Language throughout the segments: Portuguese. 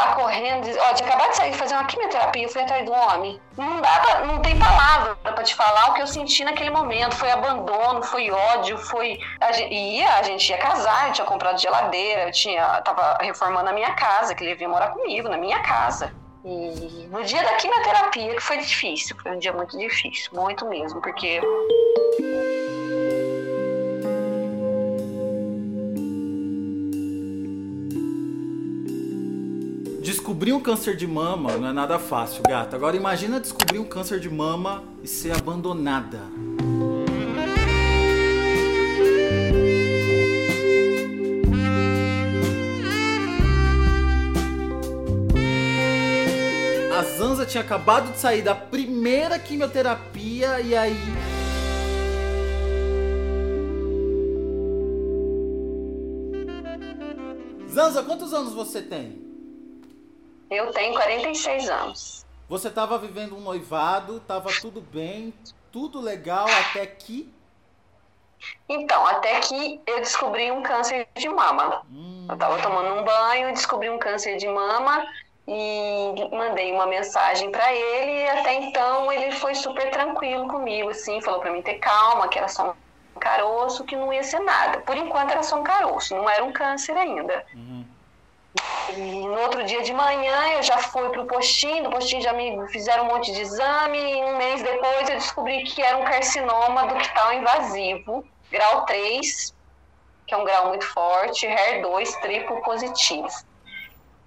lá correndo, ó, tinha acabado de sair fazer uma quimioterapia, eu fui atrás do homem. Não dá pra, não tem palavra pra te falar o que eu senti naquele momento. Foi abandono, foi ódio, foi. A gente, ia, a gente ia casar, eu tinha comprado geladeira, eu tinha, tava reformando a minha casa, que ele vinha morar comigo, na minha casa. E no dia da quimioterapia, que foi difícil, foi um dia muito difícil, muito mesmo, porque. Descobrir um câncer de mama não é nada fácil, gata. Agora imagina descobrir um câncer de mama e ser abandonada. A Zanza tinha acabado de sair da primeira quimioterapia e aí Zanza, quantos anos você tem? Eu tenho 46 anos. Você estava vivendo um noivado, estava tudo bem, tudo legal até que. Então, até que eu descobri um câncer de mama. Hum. Eu estava tomando um banho, descobri um câncer de mama e mandei uma mensagem para ele. E até então ele foi super tranquilo comigo, assim, falou para mim ter calma, que era só um caroço, que não ia ser nada. Por enquanto era só um caroço, não era um câncer ainda. Uhum. E no outro dia de manhã eu já fui para o postinho, do postinho já me fizeram um monte de exame e um mês depois eu descobri que era um carcinoma ductal invasivo, grau 3, que é um grau muito forte, HER2 triplo positivo.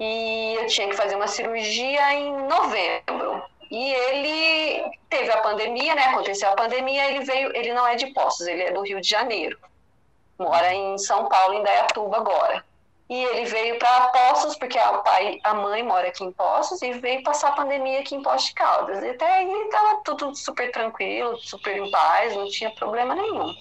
E eu tinha que fazer uma cirurgia em novembro. E ele teve a pandemia, né? Aconteceu a pandemia, ele veio, ele não é de Poços, ele é do Rio de Janeiro. Mora em São Paulo, em Dayatuba agora. E ele veio para Poços, porque o pai, a mãe mora aqui em Poços, e veio passar a pandemia aqui em Poços de Caldas. E até aí estava tudo super tranquilo, super em paz, não tinha problema nenhum.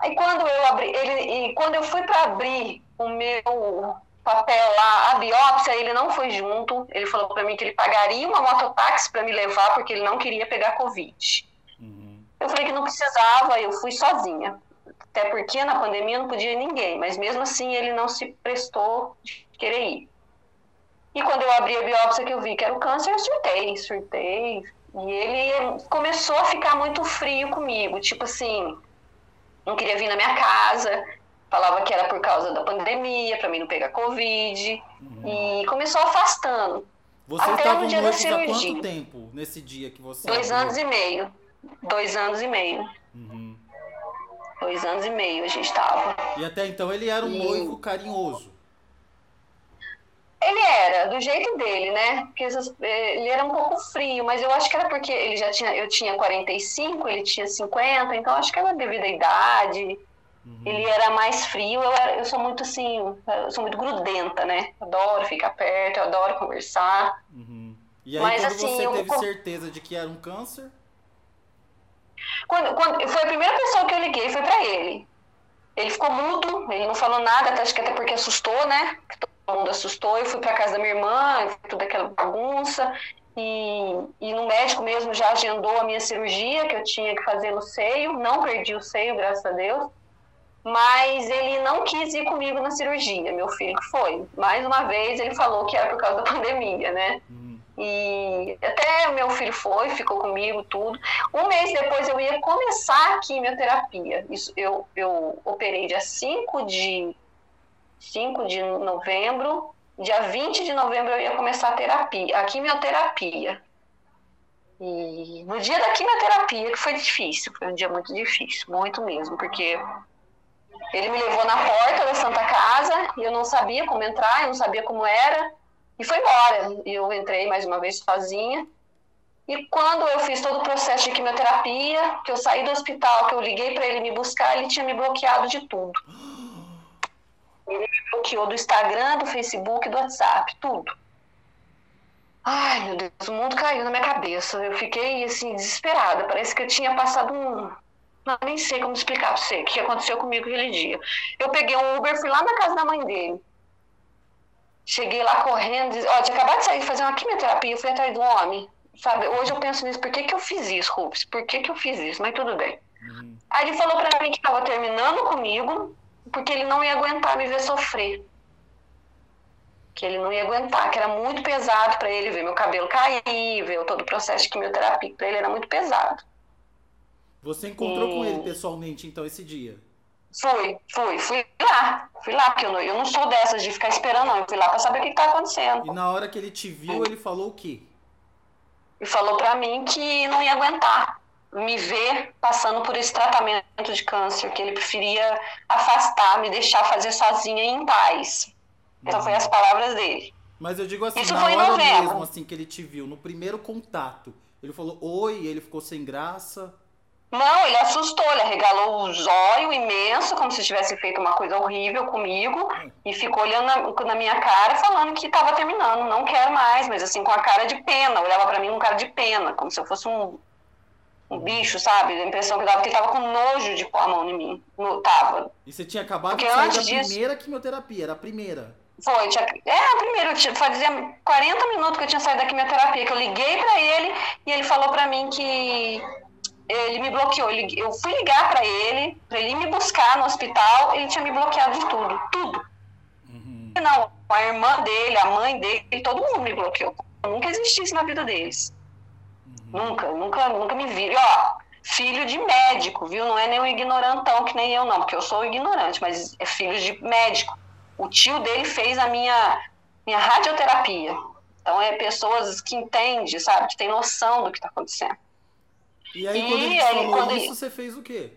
Aí quando eu abri, ele, e quando eu fui para abrir o meu papel lá, a biópsia, ele não foi junto. Ele falou para mim que ele pagaria uma mototáxi para me levar, porque ele não queria pegar Covid. Uhum. Eu falei que não precisava, eu fui sozinha. Até porque na pandemia não podia ir ninguém, mas mesmo assim ele não se prestou de querer ir. E quando eu abri a biópsia que eu vi que era o câncer, eu surtei, surtei. E ele começou a ficar muito frio comigo, tipo assim, não queria vir na minha casa, falava que era por causa da pandemia, para mim não pegar covid, uhum. e começou afastando. Você até no dia da cirurgia. há quanto tempo nesse dia que você Dois abriu? anos e meio. Dois anos e meio. Uhum. Dois anos e meio a gente estava. E até então ele era um e... noivo carinhoso. Ele era, do jeito dele, né? Porque ele era um pouco frio, mas eu acho que era porque ele já tinha, eu tinha 45, ele tinha 50, então acho que era devido à idade. Uhum. Ele era mais frio, eu, era, eu sou muito assim, eu sou muito grudenta, né? Adoro ficar perto, eu adoro conversar. Uhum. E aí mas, quando assim, você teve eu... certeza de que era um câncer? Quando, quando, foi a primeira pessoa que eu liguei, foi para ele. Ele ficou mudo, ele não falou nada, acho que até porque assustou, né? Todo mundo assustou. Eu fui para casa da minha irmã, tudo aquela bagunça. E, e no médico mesmo já agendou a minha cirurgia que eu tinha que fazer no seio. Não perdi o seio, graças a Deus. Mas ele não quis ir comigo na cirurgia, meu filho que foi. Mais uma vez ele falou que era por causa da pandemia, né? Hum. E até o meu filho foi, ficou comigo, tudo. Um mês depois eu ia começar a quimioterapia. Isso, eu, eu operei dia 5 de, 5 de novembro. Dia 20 de novembro eu ia começar a terapia, a quimioterapia. E no dia da quimioterapia, que foi difícil, foi um dia muito difícil, muito mesmo, porque ele me levou na porta da Santa Casa e eu não sabia como entrar, eu não sabia como era. E foi embora. E eu entrei mais uma vez sozinha. E quando eu fiz todo o processo de quimioterapia, que eu saí do hospital, que eu liguei para ele me buscar, ele tinha me bloqueado de tudo. Ele me bloqueou do Instagram, do Facebook, do WhatsApp, tudo. Ai, meu Deus, o mundo caiu na minha cabeça. Eu fiquei, assim, desesperada. Parece que eu tinha passado um. Não, nem sei como explicar pra você o que aconteceu comigo aquele dia. Eu peguei um Uber, fui lá na casa da mãe dele. Cheguei lá correndo, ó, tinha acabado de sair fazer uma quimioterapia, eu fui atrás do homem. Sabe, hoje eu penso nisso, por que, que eu fiz isso, Rups? Por que, que eu fiz isso? Mas tudo bem. Uhum. Aí ele falou pra mim que tava terminando comigo, porque ele não ia aguentar me ver sofrer. que ele não ia aguentar, que era muito pesado para ele ver meu cabelo cair, ver todo o processo de quimioterapia, para ele era muito pesado. Você encontrou e... com ele pessoalmente, então, esse dia? Fui, fui, fui lá. Fui lá, porque eu não, eu não sou dessas de ficar esperando, não. Eu fui lá para saber o que, está acontecendo. E na hora que ele te viu, ele falou o quê? Ele falou para mim que não ia aguentar me ver passando por esse tratamento de câncer, que ele preferia afastar, me deixar fazer sozinha em paz. Essas foram as palavras dele. Mas eu digo assim, Isso na hora mesmo, assim, que ele te viu, no primeiro contato, ele falou oi, ele ficou sem graça. Não, ele assustou, ele arregalou o zóio imenso, como se tivesse feito uma coisa horrível comigo, e ficou olhando na, na minha cara, falando que estava terminando, não quero mais, mas assim, com a cara de pena, olhava para mim com cara de pena, como se eu fosse um, um bicho, sabe? A impressão que eu dava que ele tava com nojo de pôr a mão em mim. No, tava. E você tinha acabado Porque de sair da disso, primeira quimioterapia, era a primeira. Foi, tinha, é a primeira, fazia 40 minutos que eu tinha saído da quimioterapia, que eu liguei para ele e ele falou para mim que ele me bloqueou. Eu fui ligar para ele, para ele me buscar no hospital, ele tinha me bloqueado de tudo, tudo. Uhum. Não, a irmã dele, a mãe dele, todo mundo me bloqueou. Eu nunca existisse na vida deles. Nunca, nunca, nunca me vi. Ó, filho de médico, viu? Não é nem um ignorantão que nem eu, não, porque eu sou ignorante, mas é filho de médico. O tio dele fez a minha, minha radioterapia. Então é pessoas que entendem, sabe? Que tem noção do que está acontecendo. E aí, quando ele falou quando isso, ele... você fez o quê?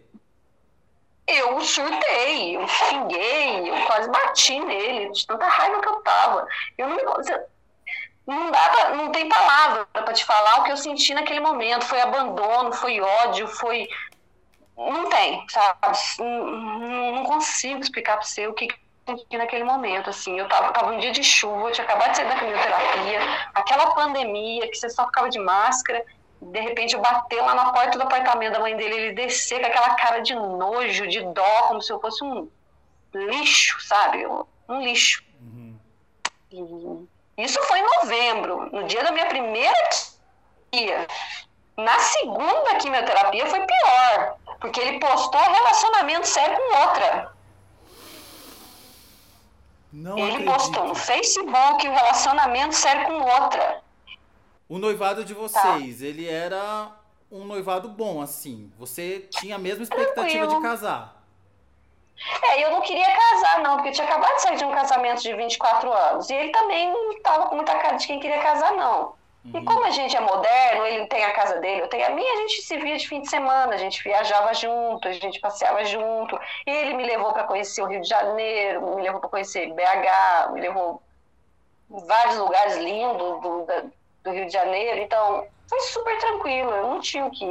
Eu surtei, eu xinguei, eu quase bati nele, de tanta raiva que eu tava. Eu não, não dá pra, não tem palavra para te falar o que eu senti naquele momento. Foi abandono, foi ódio, foi. Não tem, sabe? Não, não consigo explicar para você o que eu senti naquele momento. Assim, eu tava, tava um dia de chuva, eu tinha acabado de sair da quimioterapia, aquela pandemia que você só ficava de máscara. De repente eu bater lá na porta do apartamento da mãe dele, ele descer com aquela cara de nojo, de dó, como se eu fosse um lixo, sabe? Um lixo. Uhum. E isso foi em novembro, no dia da minha primeira quimioterapia. Na segunda quimioterapia foi pior, porque ele postou relacionamento sério com outra. Não ele acredito. postou no Facebook o relacionamento sério com outra. O noivado de vocês, tá. ele era um noivado bom, assim. Você tinha a mesma expectativa Tranquilo. de casar. É, eu não queria casar, não, porque eu tinha acabado de sair de um casamento de 24 anos. E ele também não estava com muita cara de quem queria casar, não. Uhum. E como a gente é moderno, ele tem a casa dele, eu tenho a minha, a gente se via de fim de semana, a gente viajava junto, a gente passeava junto. Ele me levou para conhecer o Rio de Janeiro, me levou para conhecer BH, me levou em vários lugares lindos do, do Rio de Janeiro. Então, foi super tranquilo, eu não tinha que,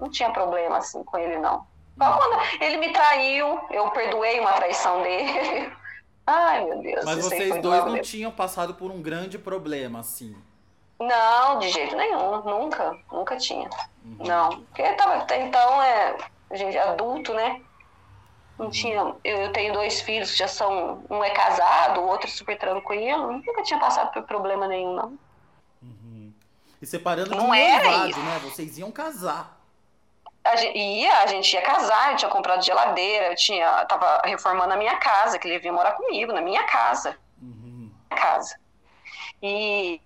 não tinha problema assim com ele, não. Quando ele me traiu, eu perdoei uma traição dele. Ai, meu Deus. Mas vocês dois não tinham passado por um grande problema, assim? Não, de jeito nenhum. Nunca. Nunca tinha. Uhum. Não. Porque tava, até então é. A gente é adulto, né? Não uhum. tinha. Eu, eu, tenho dois filhos que já são. Um é casado, o outro é super tranquilo. Nunca tinha passado por problema nenhum, não. E separando não de um noivado, né? Vocês iam casar a gente ia, a gente ia casar, eu tinha comprado geladeira, eu tinha, tava reformando a minha casa, que ele vinha morar comigo, na minha casa. Uhum. Casa. E,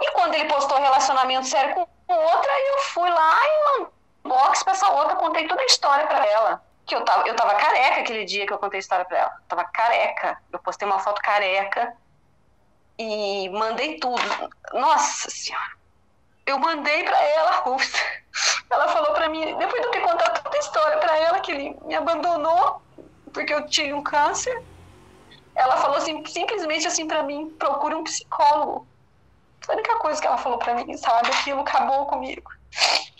e quando ele postou relacionamento sério com outra, eu fui lá e mandei box pra essa outra, contei toda a história para ela. Que eu tava, eu tava careca aquele dia que eu contei a história pra ela. Eu tava careca. Eu postei uma foto careca e mandei tudo. Nossa senhora eu mandei para ela, ups, ela falou para mim, depois de eu ter contado toda a história para ela, que ele me abandonou porque eu tive um câncer, ela falou assim, simplesmente assim para mim, procure um psicólogo. A única coisa que ela falou para mim, sabe? Aquilo acabou comigo.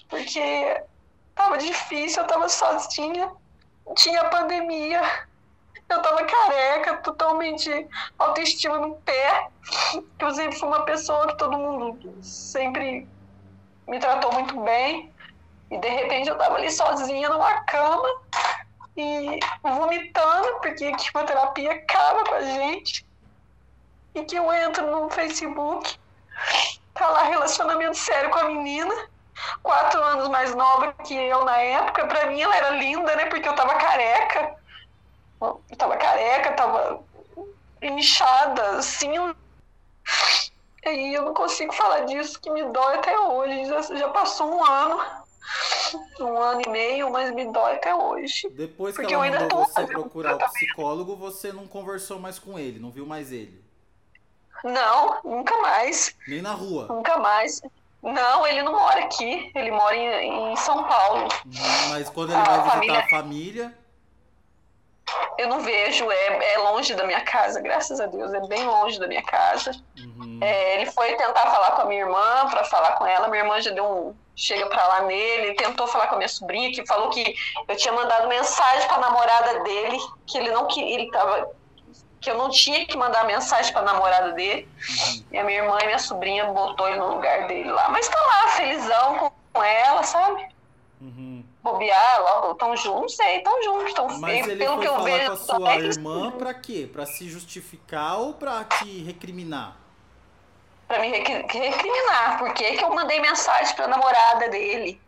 Porque tava difícil, eu tava sozinha, tinha pandemia, eu tava careca, totalmente autoestima no pé. Eu sempre fui uma pessoa que todo mundo sempre me tratou muito bem. E de repente eu tava ali sozinha numa cama e vomitando, porque a quimioterapia acaba com a gente. E que eu entro no Facebook, tá lá relacionamento sério com a menina, quatro anos mais nova que eu na época. Pra mim ela era linda, né? Porque eu tava careca. Tava careca, tava inchada, assim. E eu não consigo falar disso, que me dói até hoje. Já, já passou um ano, um ano e meio, mas me dói até hoje. Depois que ela mandou você procurar o psicólogo, você não conversou mais com ele, não viu mais ele? Não, nunca mais. Nem na rua? Nunca mais. Não, ele não mora aqui, ele mora em, em São Paulo. Mas quando ele a vai visitar família... a família eu não vejo, é, é longe da minha casa, graças a Deus, é bem longe da minha casa. Uhum. É, ele foi tentar falar com a minha irmã, para falar com ela, minha irmã já deu um. Chega pra lá nele, tentou falar com a minha sobrinha, que falou que eu tinha mandado mensagem pra namorada dele, que ele não queria, ele tava. que eu não tinha que mandar mensagem pra namorada dele. Uhum. E a minha irmã e minha sobrinha botou ele no lugar dele lá. Mas tá lá, felizão com ela, sabe? Uhum bobear, logo estão juntos, não sei, estão juntos, estão Mas ele pelo foi que eu falar vejo. com a sua irmã pra quê? Pra se justificar ou pra te recriminar? Pra me recriminar, porque que eu mandei mensagem pra namorada dele.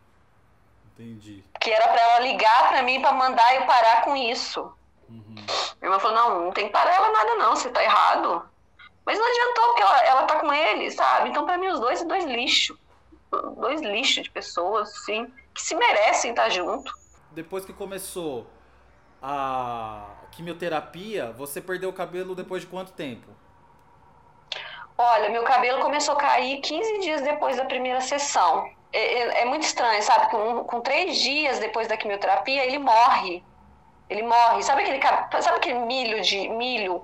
Entendi. Que era pra ela ligar pra mim pra mandar eu parar com isso. Uhum. Minha irmã falou, não, não tem que parar ela nada não, você tá errado. Mas não adiantou, porque ela, ela tá com ele, sabe? Então pra mim os dois é dois lixos. Dois lixos de pessoas, sim que se merecem estar junto. Depois que começou a quimioterapia, você perdeu o cabelo depois de quanto tempo? Olha, meu cabelo começou a cair 15 dias depois da primeira sessão. É, é, é muito estranho, sabe? Com, com três dias depois da quimioterapia, ele morre. Ele morre. Sabe aquele, sabe aquele milho de milho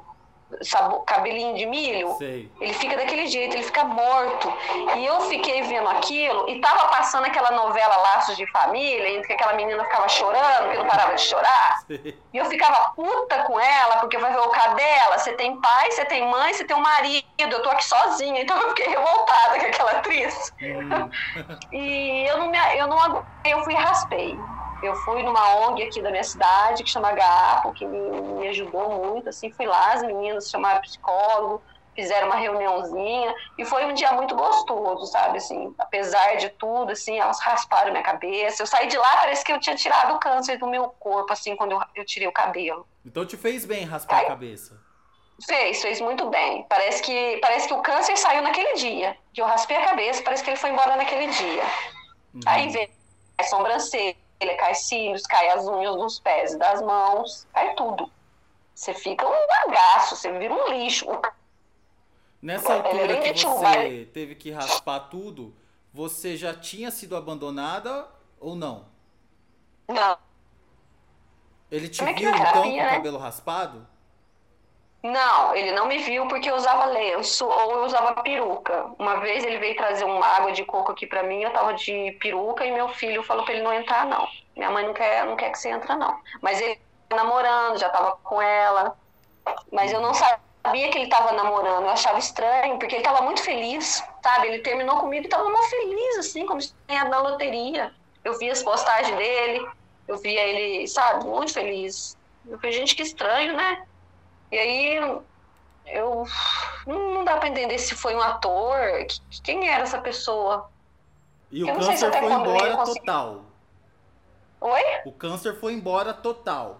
sabor, cabelinho de milho, Sei. ele fica daquele jeito, ele fica morto. E eu fiquei vendo aquilo e tava passando aquela novela Laços de Família, em que aquela menina ficava chorando, que não parava de chorar. Sei. E eu ficava puta com ela, porque vai ver o cadela, você tem pai, você tem mãe, você tem um marido, eu tô aqui sozinha, então eu fiquei revoltada com aquela atriz. Hum. e eu não me, eu não eu fui e raspei. Eu fui numa ONG aqui da minha cidade, que chama Agapo, que me, me ajudou muito, assim, fui lá, as meninas chamaram psicólogo, fizeram uma reuniãozinha, e foi um dia muito gostoso, sabe, assim, apesar de tudo, assim, elas rasparam minha cabeça, eu saí de lá, parece que eu tinha tirado o câncer do meu corpo, assim, quando eu, eu tirei o cabelo. Então te fez bem raspar Aí, a cabeça? Fez, fez muito bem. Parece que, parece que o câncer saiu naquele dia, que eu raspei a cabeça, parece que ele foi embora naquele dia. Uhum. Aí veio a sobrancelha, ele cai cílios, cai as unhas dos pés e das mãos, cai tudo. Você fica um bagaço, você vira um lixo. Nessa altura que você teve que raspar tudo, você já tinha sido abandonada ou não? Não. Ele te viu então com o né? cabelo raspado? Não, ele não me viu porque eu usava lenço ou eu usava peruca. Uma vez ele veio trazer uma água de coco aqui para mim, eu tava de peruca e meu filho falou para ele não entrar não. Minha mãe não quer, não quer que você entre não. Mas ele namorando, já tava com ela. Mas eu não sabia que ele tava namorando, eu achava estranho, porque ele tava muito feliz, sabe? Ele terminou comigo e tava muito feliz assim, como se tinha na loteria. Eu vi as postagens dele, eu via ele, sabe, muito feliz. Eu falei, gente, que estranho, né? E aí eu não dá para entender se foi um ator, quem era essa pessoa. E eu o câncer se foi embora consegui... total. Oi? O câncer foi embora total.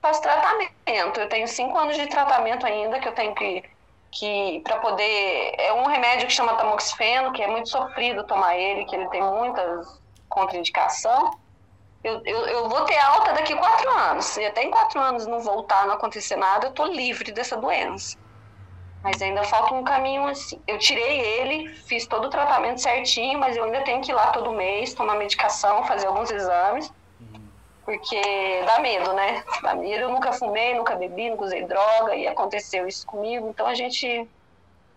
Faz tratamento. Eu tenho cinco anos de tratamento ainda que eu tenho que que para poder é um remédio que chama tamoxifeno, que é muito sofrido tomar ele, que ele tem muitas contraindicação. Eu, eu, eu, vou ter alta daqui quatro anos. Se até em quatro anos não voltar, não acontecer nada, eu tô livre dessa doença. Mas ainda falta um caminho assim. Eu tirei ele, fiz todo o tratamento certinho, mas eu ainda tenho que ir lá todo mês, tomar medicação, fazer alguns exames. Porque dá medo, né? Dá medo. Eu nunca fumei, nunca bebi, nunca usei droga e aconteceu isso comigo. Então a gente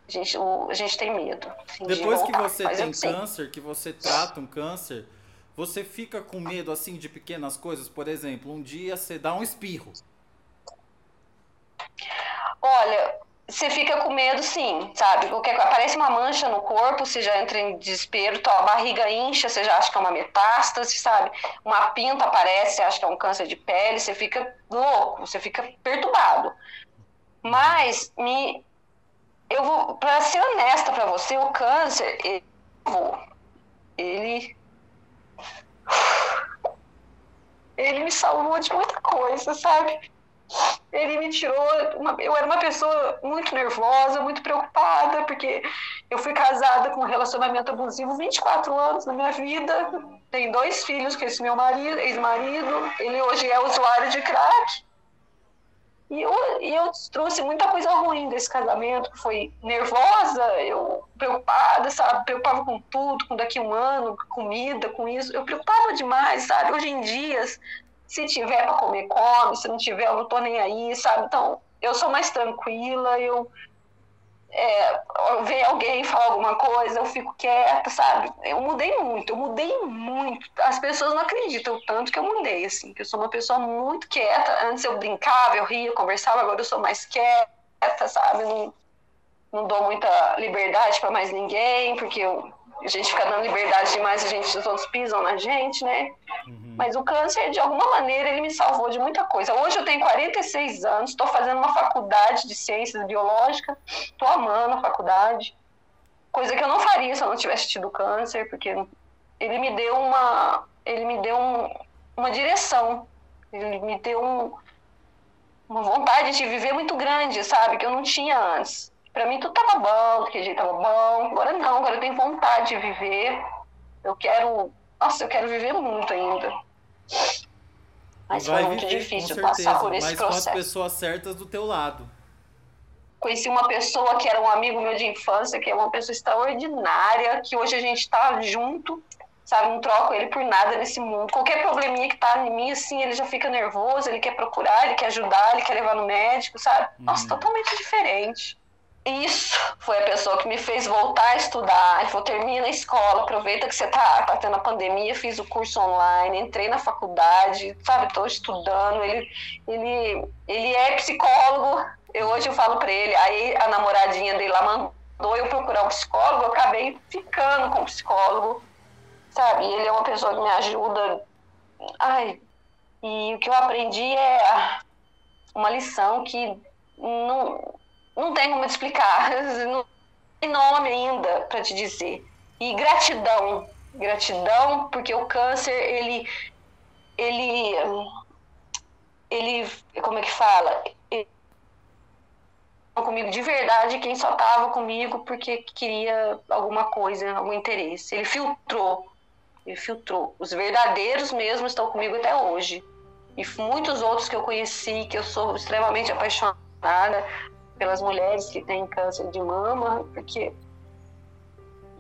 a gente, a gente tem medo. Assim, Depois de que você tem câncer, que você trata um câncer, você fica com medo assim de pequenas coisas? Por exemplo, um dia você dá um espirro. Olha, você fica com medo sim, sabe? Porque aparece uma mancha no corpo, você já entra em desespero, tua barriga incha, você já acha que é uma metástase, sabe? Uma pinta aparece, você acha que é um câncer de pele, você fica louco, você fica perturbado. Mas me eu vou para ser honesta para você, o câncer ele, ele ele me salvou de muita coisa, sabe? ele me tirou. Uma, eu era uma pessoa muito nervosa, muito preocupada, porque eu fui casada com um relacionamento abusivo 24 anos na minha vida. Tenho dois filhos com esse meu marido, ex-marido. Ele hoje é usuário de crack. E eu, e eu trouxe muita coisa ruim desse casamento, que foi nervosa, eu preocupada, sabe? Preocupava com tudo, com daqui um ano, comida, com isso. Eu preocupava demais, sabe? Hoje em dia, se tiver para comer, come. Se não tiver, eu não tô nem aí, sabe? Então, eu sou mais tranquila, eu é, ver alguém falar alguma coisa, eu fico quieta, sabe? Eu mudei muito, eu mudei muito. As pessoas não acreditam tanto que eu mudei, assim, que eu sou uma pessoa muito quieta. Antes eu brincava, eu ria, conversava, agora eu sou mais quieta, sabe? Não, não dou muita liberdade para mais ninguém, porque eu, a gente fica dando liberdade demais, a gente, os outros pisam na gente, né? Uhum. Mas o câncer, de alguma maneira, ele me salvou de muita coisa. Hoje eu tenho 46 anos, estou fazendo uma faculdade de ciências biológicas, estou amando a faculdade, coisa que eu não faria se eu não tivesse tido câncer, porque ele me deu uma, ele me deu um, uma direção, ele me deu um, uma vontade de viver muito grande, sabe, que eu não tinha antes. Para mim tudo tava bom, que jeito tava bom. Agora não, agora eu tenho vontade de viver. Eu quero, nossa, eu quero viver muito ainda. Mas Vai foi muito viver, difícil passar por esse mas processo. Com as pessoas certas do teu lado. Conheci uma pessoa que era um amigo meu de infância, que é uma pessoa extraordinária, que hoje a gente está junto, sabe? Não troco ele por nada nesse mundo. Qualquer probleminha que tá em mim, assim, ele já fica nervoso, ele quer procurar, ele quer ajudar, ele quer levar no médico, sabe? Nossa, uhum. totalmente diferente. Isso foi a pessoa que me fez voltar a estudar. Ele falou: termina a escola, aproveita que você está tá tendo a pandemia. Fiz o curso online, entrei na faculdade, sabe? Estou estudando. Ele, ele, ele é psicólogo. Eu, hoje eu falo para ele. Aí a namoradinha dele lá mandou eu procurar um psicólogo. Eu acabei ficando com um psicólogo, sabe? Ele é uma pessoa que me ajuda. Ai, e o que eu aprendi é uma lição que não não tem como explicar, não tem nome ainda para te dizer. E gratidão, gratidão, porque o câncer, ele, ele, ele, como é que fala? Ele, comigo de verdade quem só estava comigo porque queria alguma coisa, algum interesse. Ele filtrou, ele filtrou. Os verdadeiros mesmo estão comigo até hoje. E muitos outros que eu conheci, que eu sou extremamente apaixonada, pelas mulheres que têm câncer de mama, porque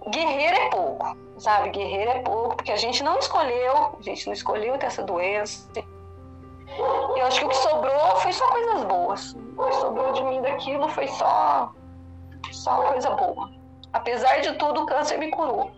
guerreiro é pouco, sabe? Guerreiro é pouco, porque a gente não escolheu, a gente não escolheu ter essa doença. Eu acho que o que sobrou foi só coisas boas. O que sobrou de mim daquilo foi só, só coisa boa. Apesar de tudo, o câncer me curou.